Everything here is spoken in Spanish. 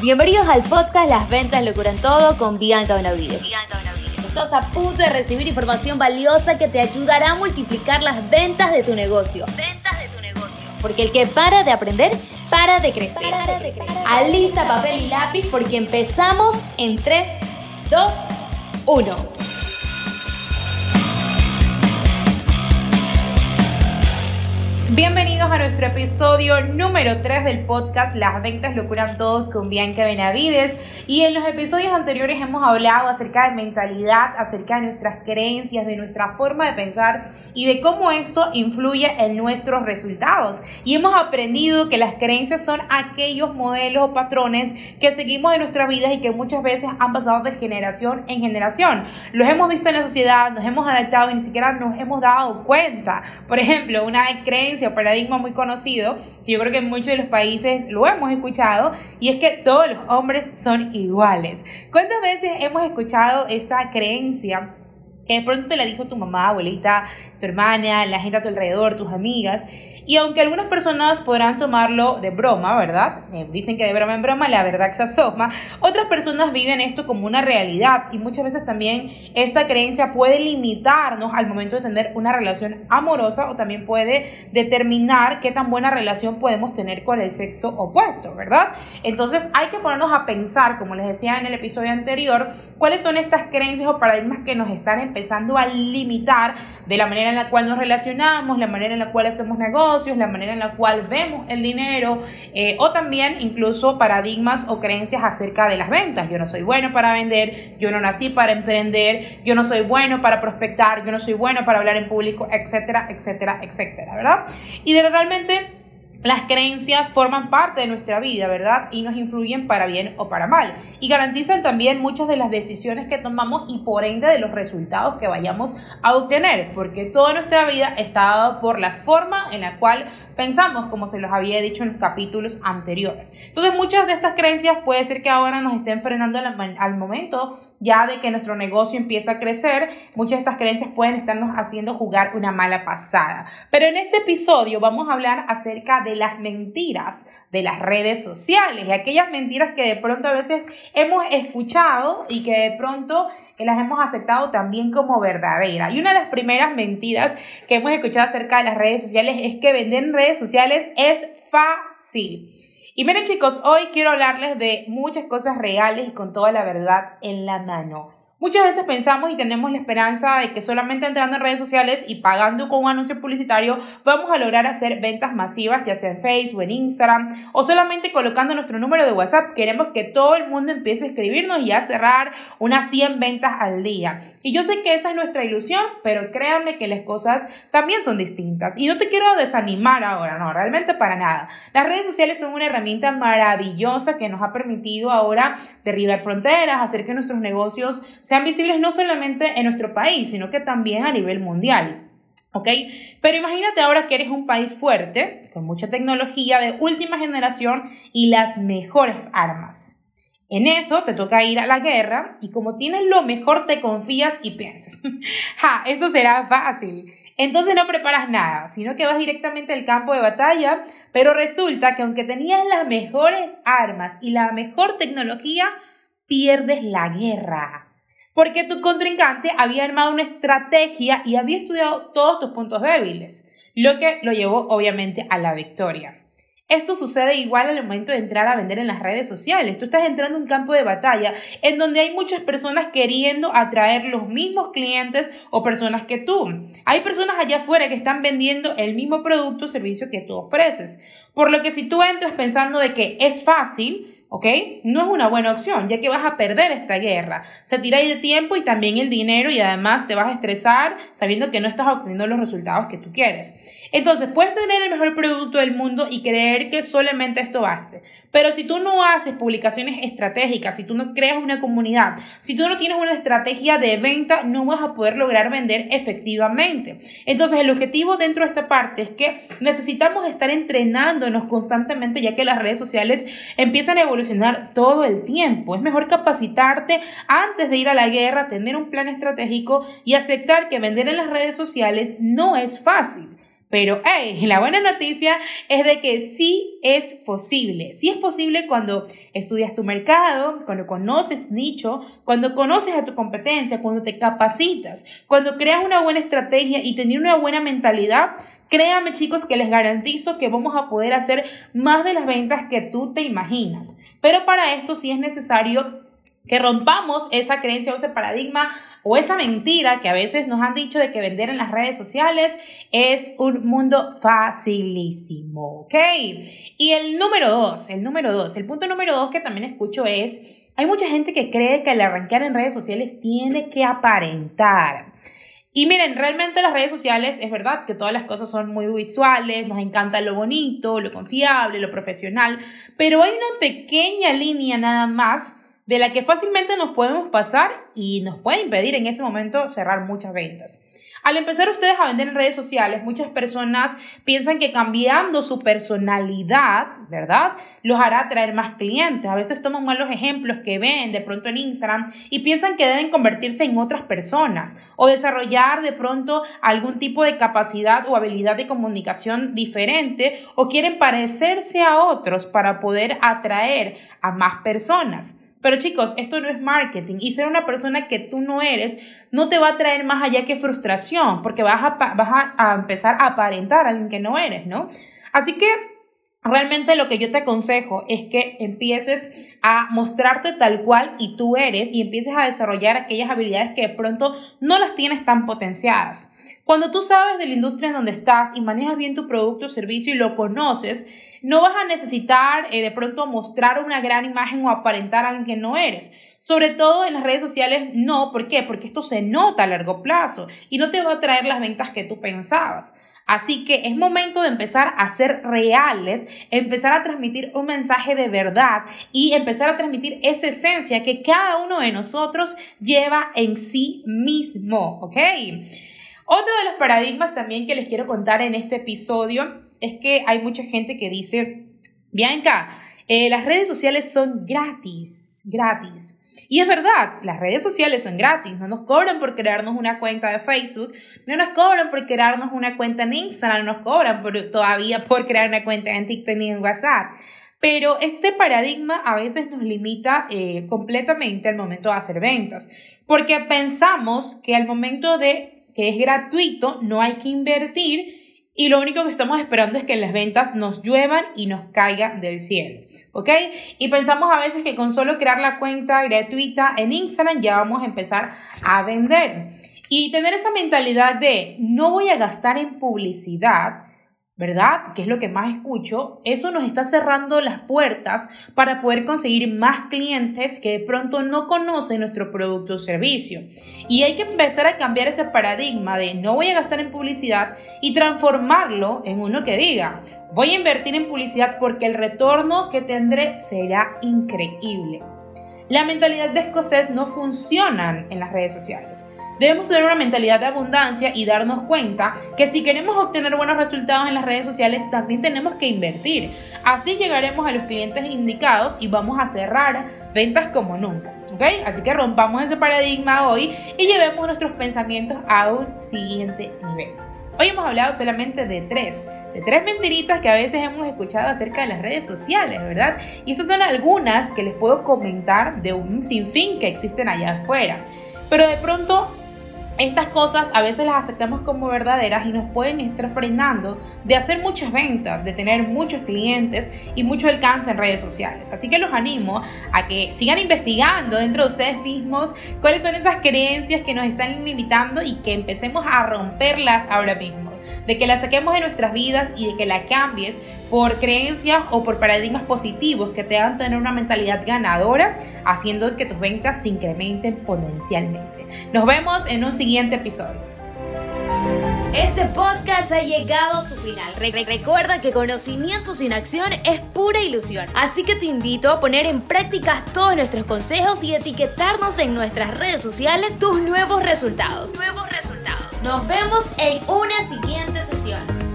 Bienvenidos al podcast Las Ventas lo curan todo con Bianca Benavides. Bianca Benavides. Estás a punto de recibir información valiosa que te ayudará a multiplicar las ventas de tu negocio. Ventas de tu negocio. Porque el que para de aprender, para de crecer. Para de crecer. Alista papel y lápiz porque empezamos en 3, 2, 1. Bienvenidos a nuestro episodio número 3 del podcast Las ventas lo curan todos con Bianca Benavides. Y en los episodios anteriores hemos hablado acerca de mentalidad, acerca de nuestras creencias, de nuestra forma de pensar y de cómo esto influye en nuestros resultados. Y hemos aprendido que las creencias son aquellos modelos o patrones que seguimos en nuestras vidas y que muchas veces han pasado de generación en generación. Los hemos visto en la sociedad, nos hemos adaptado y ni siquiera nos hemos dado cuenta. Por ejemplo, una creencia paradigma muy conocido, que yo creo que en muchos de los países lo hemos escuchado, y es que todos los hombres son iguales. ¿Cuántas veces hemos escuchado esta creencia? que de pronto te la dijo tu mamá, abuelita, tu hermana, la gente a tu alrededor, tus amigas, y aunque algunas personas podrán tomarlo de broma, ¿verdad? Eh, dicen que de broma en broma la verdad se asoma, otras personas viven esto como una realidad y muchas veces también esta creencia puede limitarnos al momento de tener una relación amorosa o también puede determinar qué tan buena relación podemos tener con el sexo opuesto, ¿verdad? Entonces hay que ponernos a pensar, como les decía en el episodio anterior, cuáles son estas creencias o paradigmas que nos están empezando a limitar de la manera en la cual nos relacionamos, la manera en la cual hacemos negocios, la manera en la cual vemos el dinero eh, o también incluso paradigmas o creencias acerca de las ventas. Yo no soy bueno para vender, yo no nací para emprender, yo no soy bueno para prospectar, yo no soy bueno para hablar en público, etcétera, etcétera, etcétera, ¿verdad? Y de realmente las creencias forman parte de nuestra vida, ¿verdad? Y nos influyen para bien o para mal. Y garantizan también muchas de las decisiones que tomamos y por ende de los resultados que vayamos a obtener, porque toda nuestra vida está dada por la forma en la cual pensamos, como se los había dicho en los capítulos anteriores. Entonces, muchas de estas creencias puede ser que ahora nos estén frenando al, momento ya de que nuestro negocio empieza a crecer. Muchas de estas creencias pueden estarnos haciendo jugar una mala pasada. Pero en este episodio vamos a hablar acerca de las mentiras de las redes sociales y aquellas mentiras que de pronto a veces hemos escuchado y que de pronto las hemos aceptado también como verdadera. Y una de las primeras mentiras que hemos escuchado acerca de las redes sociales es que vender en redes sociales es fácil. Y miren chicos, hoy quiero hablarles de muchas cosas reales y con toda la verdad en la mano. Muchas veces pensamos y tenemos la esperanza de que solamente entrando en redes sociales y pagando con un anuncio publicitario vamos a lograr hacer ventas masivas, ya sea en Facebook, en Instagram o solamente colocando nuestro número de WhatsApp. Queremos que todo el mundo empiece a escribirnos y a cerrar unas 100 ventas al día. Y yo sé que esa es nuestra ilusión, pero créanme que las cosas también son distintas. Y no te quiero desanimar ahora, no, realmente para nada. Las redes sociales son una herramienta maravillosa que nos ha permitido ahora derribar fronteras, hacer que nuestros negocios sean visibles no solamente en nuestro país, sino que también a nivel mundial. ¿Ok? Pero imagínate ahora que eres un país fuerte, con mucha tecnología de última generación y las mejores armas. En eso te toca ir a la guerra y como tienes lo mejor te confías y piensas, ja, esto será fácil. Entonces no preparas nada, sino que vas directamente al campo de batalla, pero resulta que aunque tenías las mejores armas y la mejor tecnología, pierdes la guerra porque tu contrincante había armado una estrategia y había estudiado todos tus puntos débiles, lo que lo llevó obviamente a la victoria. Esto sucede igual al momento de entrar a vender en las redes sociales. Tú estás entrando en un campo de batalla en donde hay muchas personas queriendo atraer los mismos clientes o personas que tú. Hay personas allá afuera que están vendiendo el mismo producto o servicio que tú ofreces. Por lo que si tú entras pensando de que es fácil, ¿ok? No es una buena opción, ya que vas a perder esta guerra. Se tira el tiempo y también el dinero y además te vas a estresar sabiendo que no estás obteniendo los resultados que tú quieres. Entonces, puedes tener el mejor producto del mundo y creer que solamente esto baste. Pero si tú no haces publicaciones estratégicas, si tú no creas una comunidad, si tú no tienes una estrategia de venta, no vas a poder lograr vender efectivamente. Entonces, el objetivo dentro de esta parte es que necesitamos estar entrenándonos constantemente, ya que las redes sociales empiezan a evolucionar todo el tiempo. Es mejor capacitarte antes de ir a la guerra, tener un plan estratégico y aceptar que vender en las redes sociales no es fácil Pero hey, la buena noticia es de que sí es posible. Sí es posible cuando estudias tu mercado, cuando conoces nicho, cuando conoces a tu competencia, cuando te capacitas, cuando creas una buena estrategia y tener una buena mentalidad. Créame chicos que les garantizo que vamos a poder hacer más de las ventas que tú te imaginas. Pero para esto sí es necesario que rompamos esa creencia o ese paradigma o esa mentira que a veces nos han dicho de que vender en las redes sociales es un mundo facilísimo, ¿ok? Y el número dos, el número dos, el punto número dos que también escucho es, hay mucha gente que cree que el arrancar en redes sociales tiene que aparentar. Y miren, realmente las redes sociales es verdad que todas las cosas son muy visuales, nos encanta lo bonito, lo confiable, lo profesional, pero hay una pequeña línea nada más de la que fácilmente nos podemos pasar y nos puede impedir en ese momento cerrar muchas ventas. Al empezar ustedes a vender en redes sociales, muchas personas piensan que cambiando su personalidad, ¿verdad? Los hará atraer más clientes. A veces toman malos ejemplos que ven de pronto en Instagram y piensan que deben convertirse en otras personas o desarrollar de pronto algún tipo de capacidad o habilidad de comunicación diferente o quieren parecerse a otros para poder atraer a más personas. Pero chicos, esto no es marketing y ser una persona que tú no eres no te va a traer más allá que frustración porque vas a, vas a, empezar a aparentar a alguien que no eres, ¿no? Así que Realmente lo que yo te aconsejo es que empieces a mostrarte tal cual y tú eres y empieces a desarrollar aquellas habilidades que de pronto no las tienes tan potenciadas. Cuando tú sabes de la industria en donde estás y manejas bien tu producto o servicio y lo conoces, no vas a necesitar eh, de pronto mostrar una gran imagen o aparentar a alguien que no eres. Sobre todo en las redes sociales, no. ¿Por qué? Porque esto se nota a largo plazo y no te va a traer las ventas que tú pensabas. Así que es momento de empezar a ser reales, empezar a transmitir un mensaje de verdad y empezar a transmitir esa esencia que cada uno de nosotros lleva en sí mismo, ¿ok? Otro de los paradigmas también que les quiero contar en este episodio es que hay mucha gente que dice, Bianca, eh, las redes sociales son gratis, gratis. Y es verdad, las redes sociales son gratis, no nos cobran por crearnos una cuenta de Facebook, no nos cobran por crearnos una cuenta en Instagram, no nos cobran todavía por crear una cuenta en TikTok ni en WhatsApp. Pero este paradigma a veces nos limita eh, completamente al momento de hacer ventas, porque pensamos que al momento de que es gratuito no hay que invertir y lo único que estamos esperando es que las ventas nos lluevan y nos caigan del cielo, ¿ok? Y pensamos a veces que con solo crear la cuenta gratuita en Instagram ya vamos a empezar a vender. Y tener esa mentalidad de no voy a gastar en publicidad ¿verdad? Que es lo que más escucho, eso nos está cerrando las puertas para poder conseguir más clientes que de pronto no conocen nuestro producto o servicio. Y hay que empezar a cambiar ese paradigma de no voy a gastar en publicidad y transformarlo en uno que diga, voy a invertir en publicidad porque el retorno que tendré será increíble. La mentalidad de escocés no funciona en las redes sociales. Debemos tener una mentalidad de abundancia y darnos cuenta que si queremos obtener buenos resultados en las redes sociales, también tenemos que invertir. Así llegaremos a los clientes indicados y vamos a cerrar ventas como nunca. ¿Ok? Así que rompamos ese paradigma hoy y llevemos nuestros pensamientos a un siguiente nivel. Hoy hemos hablado solamente de tres, de tres mentiritas que a veces hemos escuchado acerca de las redes sociales, ¿verdad? Y estas son algunas que les puedo comentar de un sinfín que existen allá afuera. Pero de pronto estas cosas a veces las aceptamos como verdaderas y nos pueden estar frenando de hacer muchas ventas, de tener muchos clientes y mucho alcance en redes sociales. Así que los animo a que sigan investigando dentro de ustedes mismos cuáles son esas creencias que nos están limitando y que empecemos a romperlas ahora mismo de que la saquemos de nuestras vidas y de que la cambies por creencias o por paradigmas positivos que te hagan tener una mentalidad ganadora, haciendo que tus ventas se incrementen potencialmente. Nos vemos en un siguiente episodio. Este podcast ha llegado a su final. recuerda que conocimiento sin acción es pura ilusión. Así que te invito a poner en práctica todos nuestros consejos y etiquetarnos en nuestras redes sociales tus nuevos resultados. Nuevos resultados. Nos vemos en una siguiente sesión.